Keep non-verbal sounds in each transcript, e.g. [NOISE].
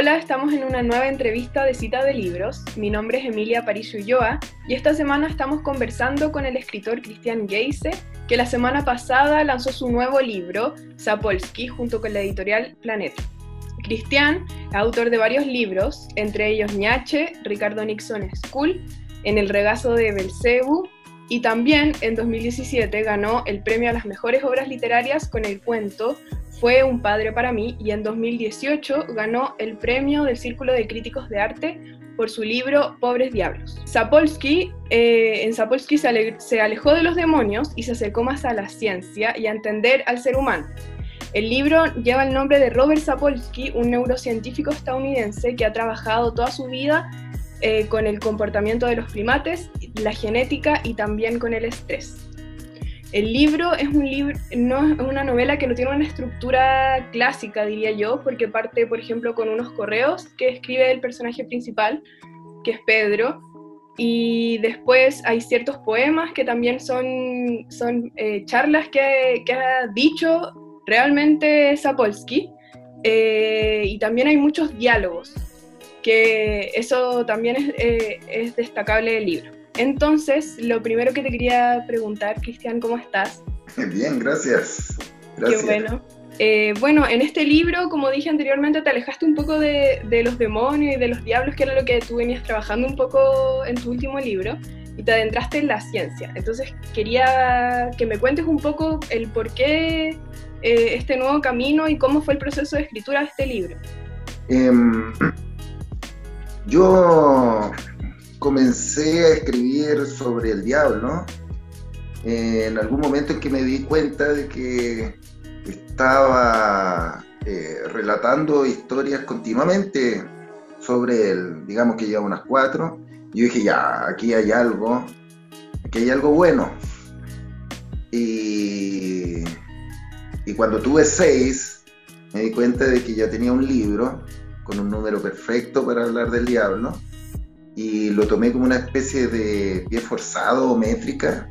Hola, estamos en una nueva entrevista de cita de libros. Mi nombre es Emilia París Ulloa y esta semana estamos conversando con el escritor Cristian Geise, que la semana pasada lanzó su nuevo libro, Sapolsky, junto con la editorial Planeta. Cristian autor de varios libros, entre ellos Ñache, Ricardo Nixon School, En el regazo de Belcebu, y también en 2017 ganó el premio a las mejores obras literarias con el cuento fue un padre para mí y en 2018 ganó el premio del Círculo de Críticos de Arte por su libro Pobres Diablos. Sapolsky, eh, en Sapolsky se, alejó de los demonios y se acercó más a la ciencia y a entender al ser humano. El libro lleva el nombre de Robert Sapolsky, un neurocientífico estadounidense que ha trabajado toda su vida eh, con el comportamiento de los primates, la genética y también con el estrés. El libro es un libro, no es una novela que no tiene una estructura clásica, diría yo, porque parte, por ejemplo, con unos correos que escribe el personaje principal, que es Pedro, y después hay ciertos poemas que también son, son eh, charlas que, ha dicho realmente Sapolsky, eh, y también hay muchos diálogos, que eso también es, eh, es destacable del libro. Entonces, lo primero que te quería preguntar, Cristian, ¿cómo estás? [LAUGHS] Bien, gracias. gracias. Qué bueno. Eh, bueno, en este libro, como dije anteriormente, te alejaste un poco de, de, los demonios y de los diablos, que era lo que tú venías trabajando un poco en tu último libro, y te adentraste en la ciencia. Entonces, quería que me cuentes un poco el por qué eh, este nuevo camino y cómo fue el proceso de escritura de este libro. Eh, [CLEARS THROAT] yo comencé a escribir sobre el diablo, eh, en algún momento en que me di cuenta de que estaba eh, relatando historias continuamente sobre él, digamos que ya unas cuatro, yo dije, ya, aquí hay algo, aquí hay algo bueno. Y, y cuando tuve seis, me di cuenta de que ya tenía un libro con un número perfecto para hablar del diablo y lo tomé como una especie de pie forzado o métrica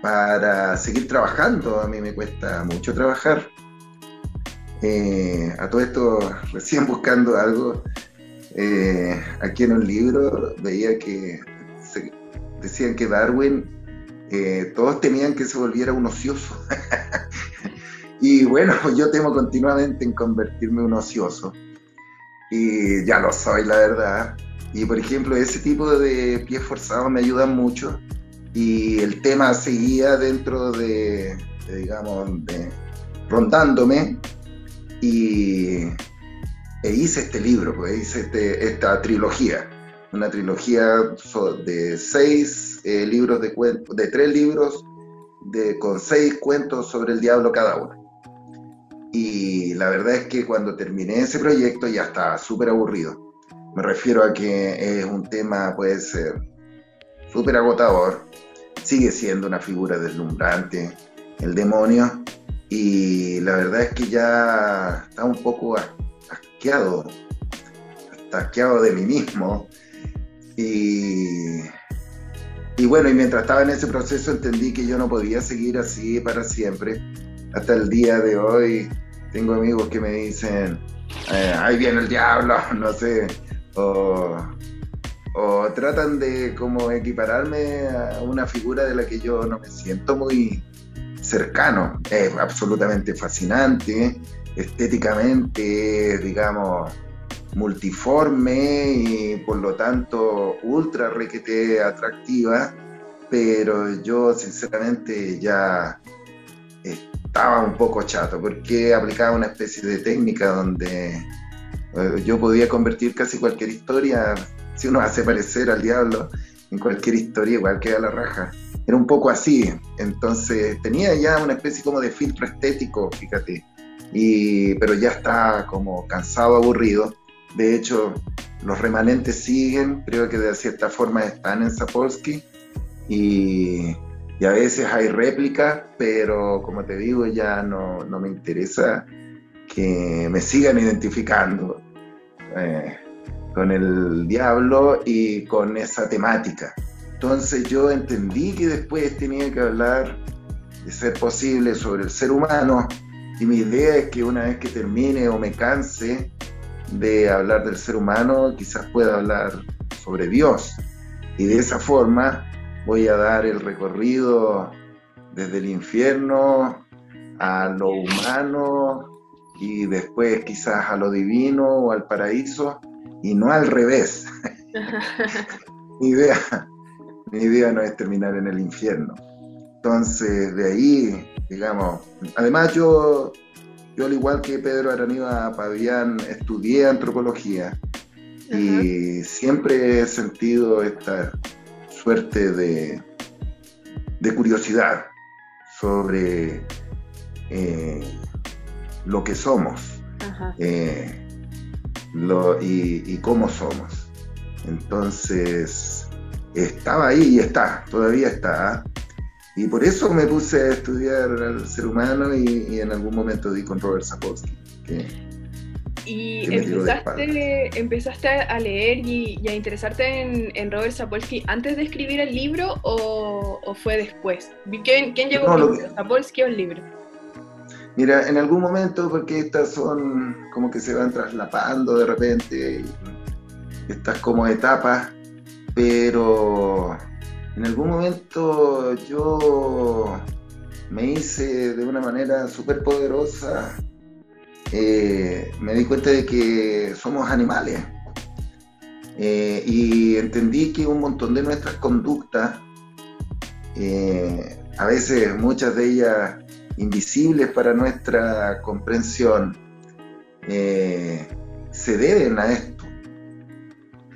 para seguir trabajando. A mí me cuesta mucho trabajar. Eh, a todo esto, recién buscando algo, eh, aquí en un libro veía que decían que Darwin, eh, todos temían que se volviera un ocioso. [LAUGHS] y bueno, yo temo continuamente en convertirme en un ocioso. Y ya lo soy, la verdad. Y por ejemplo, ese tipo de pies forzados me ayudan mucho. Y el tema seguía dentro de, digamos, rondándome. Y e hice este libro, pues hice este, esta trilogía, una trilogía de seis eh, libros de cuentos, de tres libros de, con seis cuentos sobre el diablo cada uno. Y la verdad es que cuando terminé ese proyecto ya estaba súper aburrido me refiero a que es un tema, puede ser súper agotador, sigue siendo una figura deslumbrante, el demonio, y la verdad es que ya está un poco asqueado, asqueado de mí mismo. Y, y bueno, y mientras estaba en ese proceso entendí que yo no podía seguir así para siempre. Hasta el día de hoy tengo amigos que me dicen, eh, ahí viene el diablo, [LAUGHS] no sé, o, tratan de como equipararme a una figura de la que yo no me siento muy cercano. Es absolutamente fascinante, estéticamente, digamos, multiforme y por lo tanto ultra requete atractiva, pero yo sinceramente ya estaba un poco chato porque aplicaba una especie de técnica donde yo podía convertir casi cualquier historia, si uno hace parecer al diablo en cualquier historia, igual que a la raja. Era un poco así, entonces tenía ya una especie como de filtro estético, fíjate, y, pero ya está como cansado, aburrido. De hecho, los remanentes siguen, creo que de cierta forma están en Sapolsky, y, y a veces hay réplicas, pero como te digo, ya no, no me interesa que me sigan identificando eh, con el diablo y con esa temática. Entonces yo entendí que después tenía que hablar de ser posible sobre el ser humano y mi idea es que una vez que termine o me canse de hablar del ser humano, quizás pueda hablar sobre Dios. Y de esa forma voy a dar el recorrido desde el infierno a lo humano y después quizás a lo divino o al paraíso y no al revés. [LAUGHS] mi, idea, mi idea no es terminar en el infierno. Entonces, de ahí, digamos, además yo, yo al igual que Pedro Araniva Pavián, estudié antropología y siempre he sentido esta suerte de, de curiosidad sobre eh, lo que somos eh, y, cómo somos. Entonces, estaba ahí y está, todavía está. Y por eso me puse a estudiar al ser humano y, en algún momento di con Robert Sapolsky. y empezaste, empezaste a leer y, a interesarte en, Robert Sapolsky antes de escribir el libro o, fue después? ¿Quién, quién llegó no, ¿Sapolsky o el libro? Mira, en algún momento, porque estas son como que se van traslapando de repente, estas como etapas, pero en algún momento yo me hice de una manera súper poderosa, eh, me di cuenta de que somos animales eh, y entendí que un montón de nuestras conductas, eh, a veces muchas de ellas invisibles para nuestra comprensión, se deben a esto.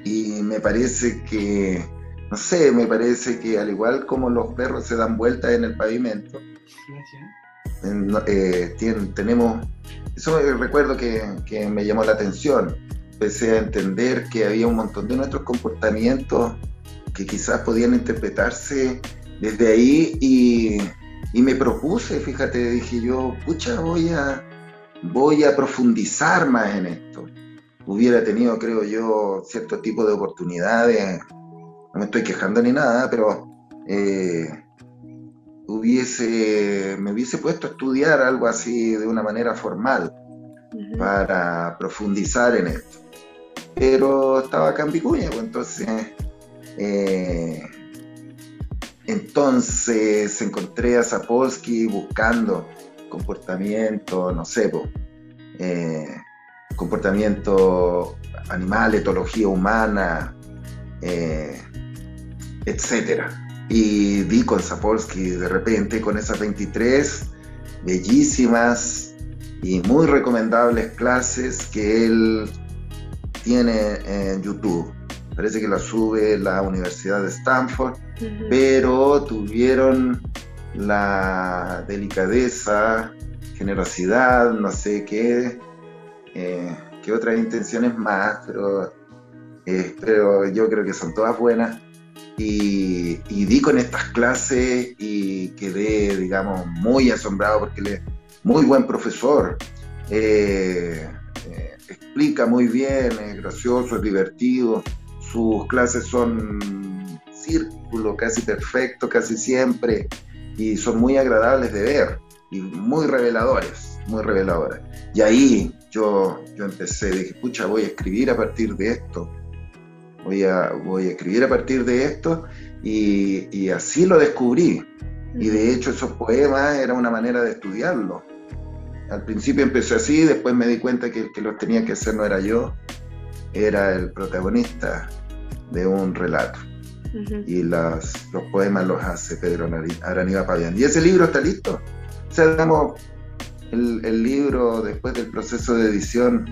Y me parece que no sé, me parece que al igual como los perros se dan vueltas en el pavimento, eh, tenemos, eso recuerdo que, me llamó la atención, empecé a entender que había un montón de nuestros comportamientos que quizás podían interpretarse desde ahí y, y me propuse, fíjate, dije yo, pucha, voy a, voy a profundizar más en esto. Hubiera tenido, creo yo, cierto tipo de oportunidades no me estoy quejando ni nada, pero eh, hubiese, me hubiese puesto a estudiar algo así de una manera formal para profundizar en esto. Pero estaba acá en Vicuña, pues entonces, eh, entonces encontré a Sapolsky buscando comportamiento, no sé, eh, comportamiento animal, etología humana, etcétera. Y vi con Sapolsky de repente con esas 23 bellísimas y muy recomendables clases que él tiene en YouTube. Parece que la sube la Universidad de Stanford, pero tuvieron la delicadeza, generosidad, no sé qué, eh, qué otras intenciones más, pero, eh, yo creo que son todas buenas y, di con estas clases y quedé, digamos, muy asombrado porque él es muy buen profesor. Eh, eh, explica muy bien, es gracioso, es divertido. Sus clases son círculo casi perfecto, casi siempre, y son muy agradables de ver y muy reveladores, muy reveladores. Y ahí yo, yo empecé, dije, pucha, voy a escribir a partir de esto voy a, voy a escribir a partir de esto y, así lo descubrí. Y de hecho esos poemas era una manera de estudiarlo. Al principio empecé así, después me di cuenta que el que los tenía que hacer no era yo, era el protagonista de un relato. Y los poemas los hace Pedro Araniva Pavián. Y ese libro está listo. O sea, el, el libro después del proceso de edición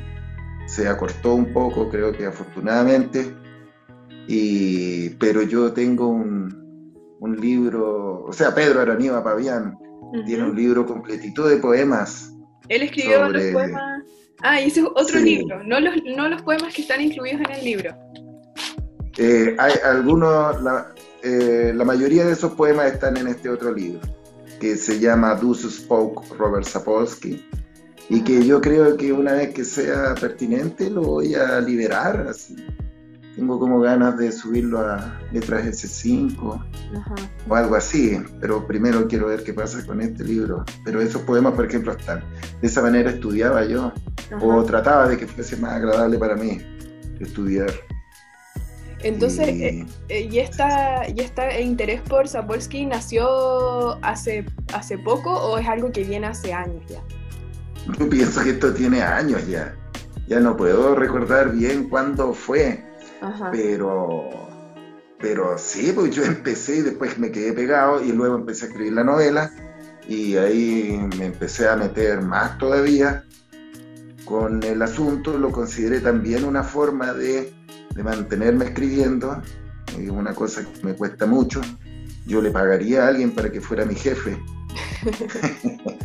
se acortó un poco, creo que afortunadamente, pero yo tengo un, un, libro, o sea, Pedro Araníba Pavián tiene un libro completito de poemas. Él escribió los poemas. Ah, y ese es otro libro, no los, no los poemas que están incluidos en el libro. Eh, hay algunos, la, eh, la, mayoría de esos poemas están en este otro libro, que se llama Thus Spoke Robert Sapolsky, y que yo creo que una vez que sea pertinente lo voy a liberar así tengo como ganas de subirlo a letras S5 o algo así, pero primero quiero ver qué pasa con este libro. Pero esos poemas, por ejemplo, están. De esa manera estudiaba yo o trataba de que fuese más agradable para mí estudiar. Entonces, y, eh, eh, ¿y, esta, ¿y este interés por Sapolsky nació hace, hace poco o es algo que viene hace años ya? Yo pienso que esto tiene años ya. Ya no puedo recordar bien cuándo fue, pero pero sí, pues yo empecé y después me quedé pegado y luego empecé a escribir la novela y ahí me empecé a meter más todavía con el asunto, lo consideré también una forma de, mantenerme escribiendo, es una cosa que me cuesta mucho. Yo le pagaría a alguien para que fuera mi jefe. [LAUGHS]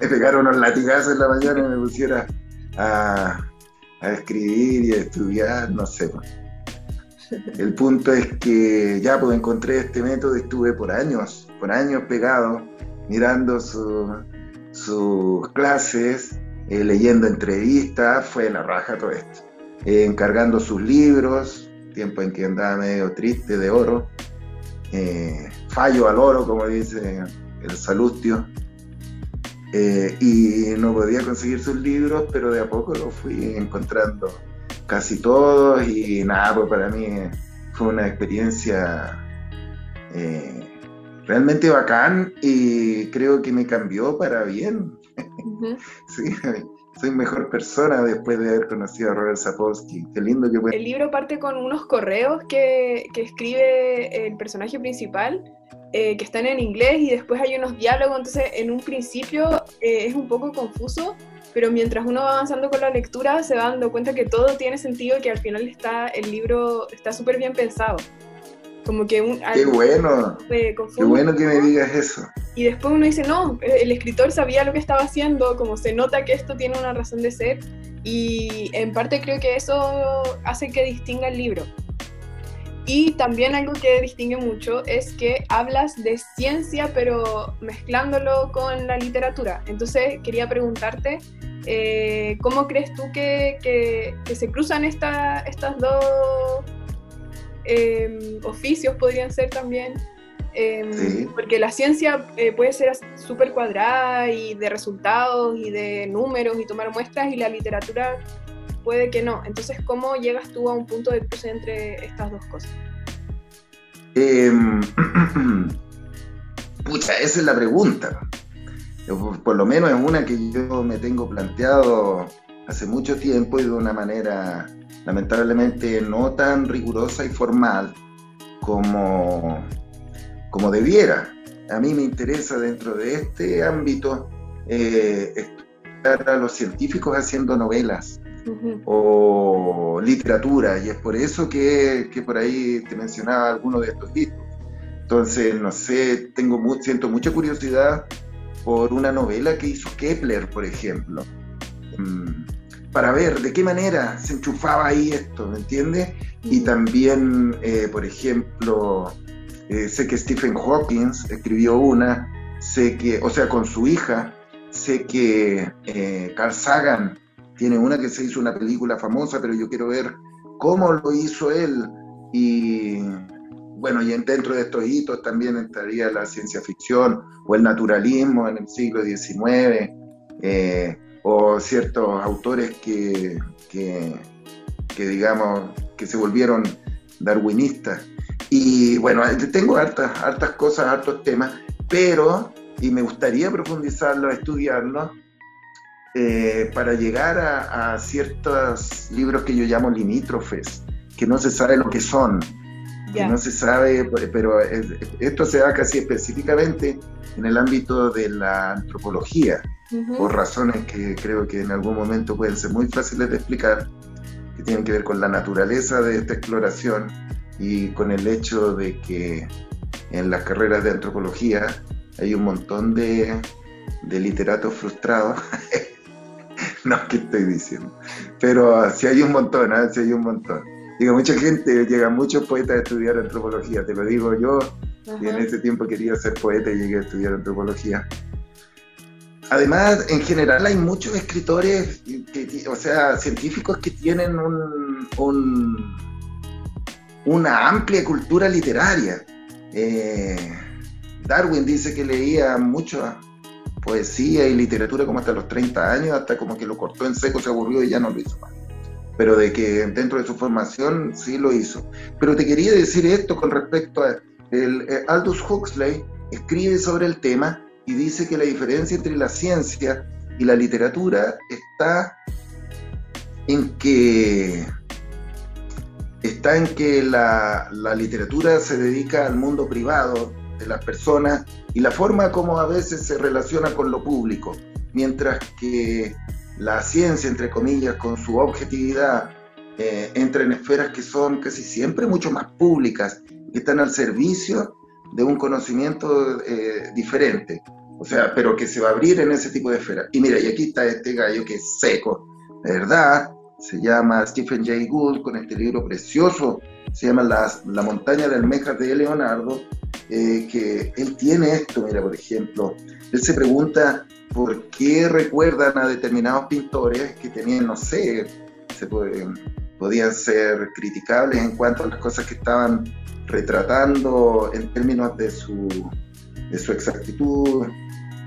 me pegaron unos latigazos en la mañana y me pusiera a, escribir y a estudiar, no sé. El punto es que ya pues encontré este método estuve por años, por años pegado, mirando sus clases, eh, leyendo entrevistas, fue la raja todo esto. Eh, encargando sus libros, tiempo en que andaba medio triste de oro, eh, fallo al oro, como dice el Salustio, y no podía conseguir sus libros, pero de a poco lo fui encontrando casi todos y nada, pues para mí fue una experiencia eh, realmente bacán y creo que me cambió para bien. [LAUGHS] sí, soy mejor persona después de haber conocido a Robert Sapolsky. Qué lindo que El libro parte con unos correos que, que escribe el personaje principal. Eh, que están en inglés y después hay unos diálogos, entonces en un principio eh, es un poco confuso, pero mientras uno va avanzando con la lectura se va dando cuenta que todo tiene sentido y que al final está el libro está súper bien pensado. Como que un, Qué bueno. Qué bueno que me digas eso. Y después uno dice, no, el escritor sabía lo que estaba haciendo, como se nota que esto tiene una razón de ser y en parte creo que eso hace que distinga el libro. Y también algo que distingue mucho es que hablas de ciencia pero mezclándolo con la literatura. Entonces quería preguntarte eh, ¿Cómo crees tú que, se cruzan esta, estas dos em, oficios, podrían ser también? Em, porque la ciencia eh, puede ser súper cuadrada y de resultados y de números y tomar muestras y la literatura puede que no. Entonces, ¿cómo llegas tú a un punto de cruce entre estas dos cosas? Em, [CLEARS THROAT] pucha, esa es la pregunta por lo menos es una que yo me tengo planteado hace mucho tiempo y de una manera lamentablemente no tan rigurosa y formal como, como debiera. A mí me interesa dentro de este ámbito eh, a los científicos haciendo novelas o literatura y es por eso que, que, por ahí te mencionaba algunos de estos discos. Entonces, no sé, tengo siento mucha curiosidad por una novela que hizo Kepler, por ejemplo, mm, para ver de qué manera se enchufaba ahí esto, ¿me entiendes? Y también, eh, por ejemplo, eh, sé que Stephen Hawking escribió una, sé que, o sea, con su hija, sé que eh, Carl Sagan tiene una que se hizo una película famosa, pero yo quiero ver cómo lo hizo él y bueno, y dentro de estos hitos también entraría la ciencia ficción o el naturalismo en el siglo XIX, eh, o ciertos autores que, digamos, que se volvieron darwinistas. Y bueno, tengo hartas, hartas cosas, hartos temas, pero, y me gustaría profundizarlo, estudiarlo, eh, para llegar a, a ciertos libros que yo llamo limítrofes, que no se sabe lo que son, que no se sabe, pero esto se da casi específicamente en el ámbito de la antropología, por razones que creo que en algún momento pueden ser muy fáciles de explicar, que tienen que ver con la naturaleza de esta exploración y con el hecho de que en las carreras de antropología hay un montón de, de literatos frustrados. [LAUGHS] no, ¿qué estoy diciendo? Pero sí hay un montón, ¿eh? sí hay un montón Digo, mucha gente, llega muchos poetas a estudiar antropología, te lo digo yo, y en ese tiempo quería ser poeta y llegué a estudiar antropología. Además, en general hay muchos escritores, o sea, científicos que tienen un, una amplia cultura literaria. Eh, Darwin dice que leía muchos poesía y literatura como hasta los 30 años, hasta como que lo cortó en seco, se aburrió y ya no lo hizo más. Pero de que dentro de su formación sí lo hizo. Pero te quería decir esto con respecto a el, eh, Aldous Huxley escribe sobre el tema y dice que la diferencia entre la ciencia y la literatura está en que está en que la, literatura se dedica al mundo privado de las personas y la forma como a veces se relaciona con lo público, mientras que la ciencia, entre comillas, con su objetividad, eh, entra en esferas que son casi siempre mucho más públicas, que están al servicio de un conocimiento eh, diferente, o sea, pero que se va a abrir en ese tipo de esferas. Y mira, y aquí está este gallo que es seco, verdad, se llama Stephen Jay Gould con este libro precioso, se llama La, montaña de almejas de Leonardo, eh, que él tiene esto, mira, por ejemplo, él se pregunta por qué recuerdan a determinados pintores que tenían, no sé, se podían ser criticables en cuanto a las cosas que estaban retratando en términos de su, de su exactitud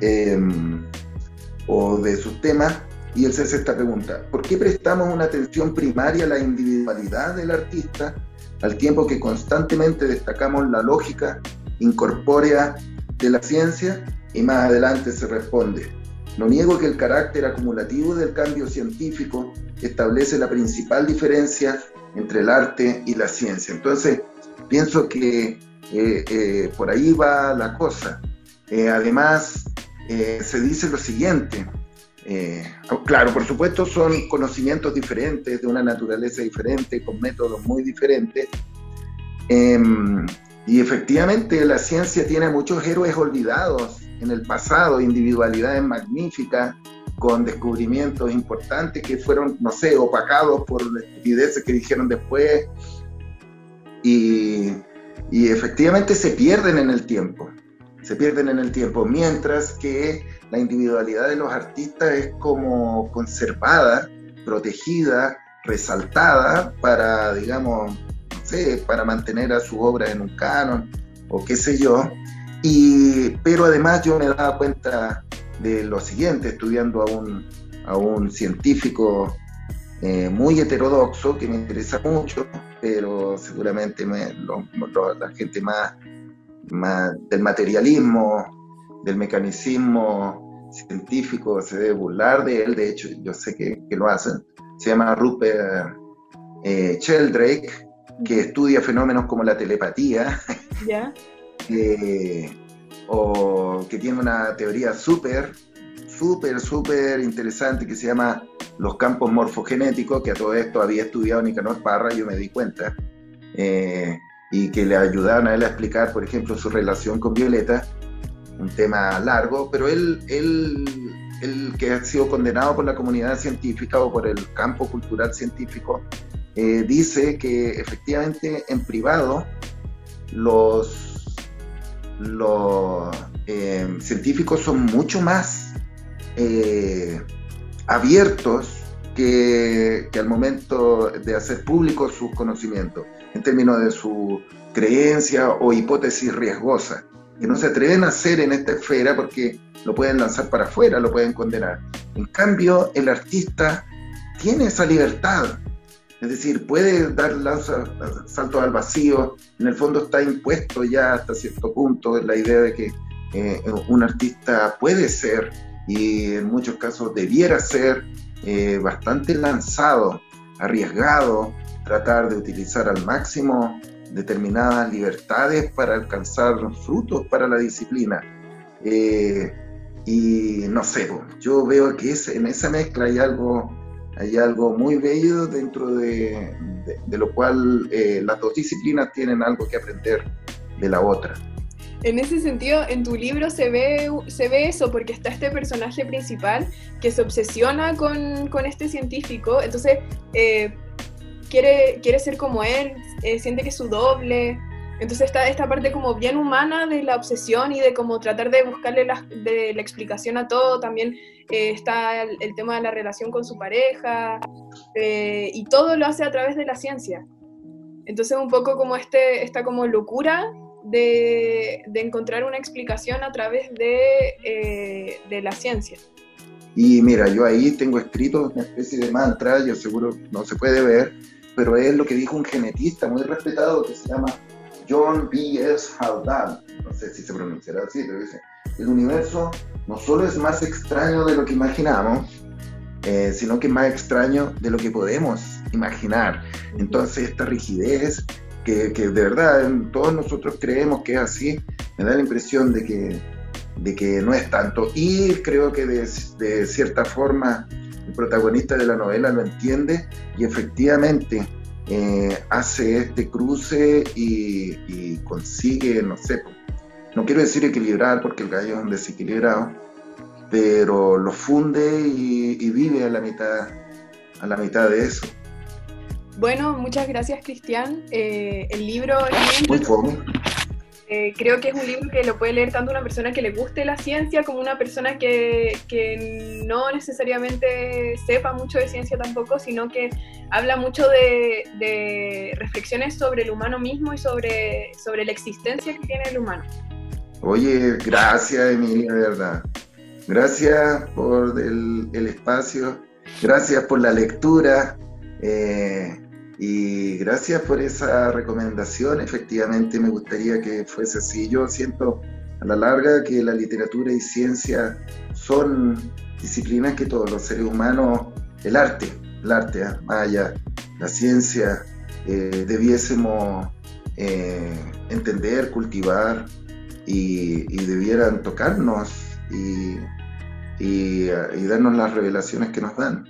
em, o de sus temas, y él se hace esta pregunta, ¿por qué prestamos una atención primaria a la individualidad del artista al tiempo que constantemente destacamos la lógica incorpórea de la ciencia? Y más adelante se responde, no niego que el carácter acumulativo del cambio científico establece la principal diferencia entre el arte y la ciencia. Entonces, pienso que eh, eh, por ahí va la cosa. Eh, además, se dice lo siguiente, claro, por supuesto son conocimientos diferentes, de una naturaleza diferente, con métodos muy diferentes, em, y efectivamente la ciencia tiene muchos héroes olvidados en el pasado, individualidades magníficas, con descubrimientos importantes que fueron, no sé, opacados por estupideces que dijeron después, y, efectivamente se pierden en el tiempo, se pierden en el tiempo, mientras que la individualidad de los artistas es como conservada, protegida, resaltada para, digamos, para mantener a su obra en un canon o qué sé yo. Y, pero además yo me daba cuenta de lo siguiente, estudiando a un, a un científico eh, muy heterodoxo que me interesa mucho, pero seguramente me, la gente más, más del materialismo, del mecanicismo científico se debe burlar de él, de hecho yo sé que, que lo hacen, se llama Rupert eh, Sheldrake, que estudia fenómenos como la telepatía, [LAUGHS] o que tiene una teoría súper, súper, súper interesante que se llama los campos morfogenéticos, que a todo esto había estudiado Nicanor Parra, yo me di cuenta, eh, y que le ayudaron a él a explicar, por ejemplo, su relación con Violeta, un tema largo, pero él, él, él que ha sido condenado por la comunidad científica o por el campo cultural científico, eh, dice que efectivamente en privado los, los eh, científicos son mucho más abiertos que, al momento de hacer públicos sus conocimientos, en términos de su creencia o hipótesis riesgosa, que no se atreven a hacer en esta esfera porque lo pueden lanzar para afuera, lo pueden condenar. En cambio, el artista tiene esa libertad, es decir, puede dar saltos al vacío, en el fondo está impuesto ya hasta cierto punto la idea de que eh, un artista puede ser y en muchos casos debiera ser eh, bastante lanzado, arriesgado, tratar de utilizar al máximo determinadas libertades para alcanzar frutos para la disciplina. Eh, y no sé, yo veo que es, en esa mezcla hay algo, hay algo muy bello dentro de, lo cual eh, las dos disciplinas tienen algo que aprender de la otra. En ese sentido, en tu libro se ve, se ve eso, porque está este personaje principal que se obsesiona con, con este científico, entonces eh, quiere, quiere ser como él, eh, siente que es su doble, entonces está esta parte como bien humana de la obsesión y de como tratar de buscarle la, de la explicación a todo, también eh, está el, el, tema de la relación con su pareja, y todo lo hace a través de la ciencia. Entonces un poco como este, esta como locura de, encontrar una explicación a través de, eh, de, la ciencia. Y mira, yo ahí tengo escrito una especie de mantra, yo seguro no se puede ver, pero es lo que dijo un genetista muy respetado que se llama John B.S. Haldane, no sé si se pronunciará así, pero dice, el universo no solo es más extraño de lo que imaginamos, eh, sino que es más extraño de lo que podemos imaginar. Entonces esta rigidez, que, que, de verdad todos nosotros creemos que es así, me da la impresión de que, de que no es tanto. Y creo que de, de cierta forma el protagonista de la novela lo entiende y efectivamente eh, hace este cruce y, consigue, no sé, no quiero decir equilibrar porque el gallo es un desequilibrado, pero lo funde y, vive a la mitad, a la mitad de eso. Bueno, muchas gracias Cristian. Eh, el libro es muy fome. Eh, creo que es un libro que lo puede leer tanto una persona que le guste la ciencia como una persona que, que, no necesariamente sepa mucho de ciencia tampoco, sino que habla mucho de, de, reflexiones sobre el humano mismo y sobre, sobre la existencia que tiene el humano. Oye, gracias Emilia, de verdad. Gracias por el, el espacio, gracias por la lectura. Eh, y gracias por esa recomendación. Efectivamente, me gustaría que fuese así. Yo siento a la larga que la literatura y ciencia son disciplinas que todos los seres humanos, el arte, el arte, ¿eh? Maya, la ciencia, eh, debiésemos eh, entender, cultivar y, debieran tocarnos y, y darnos las revelaciones que nos dan.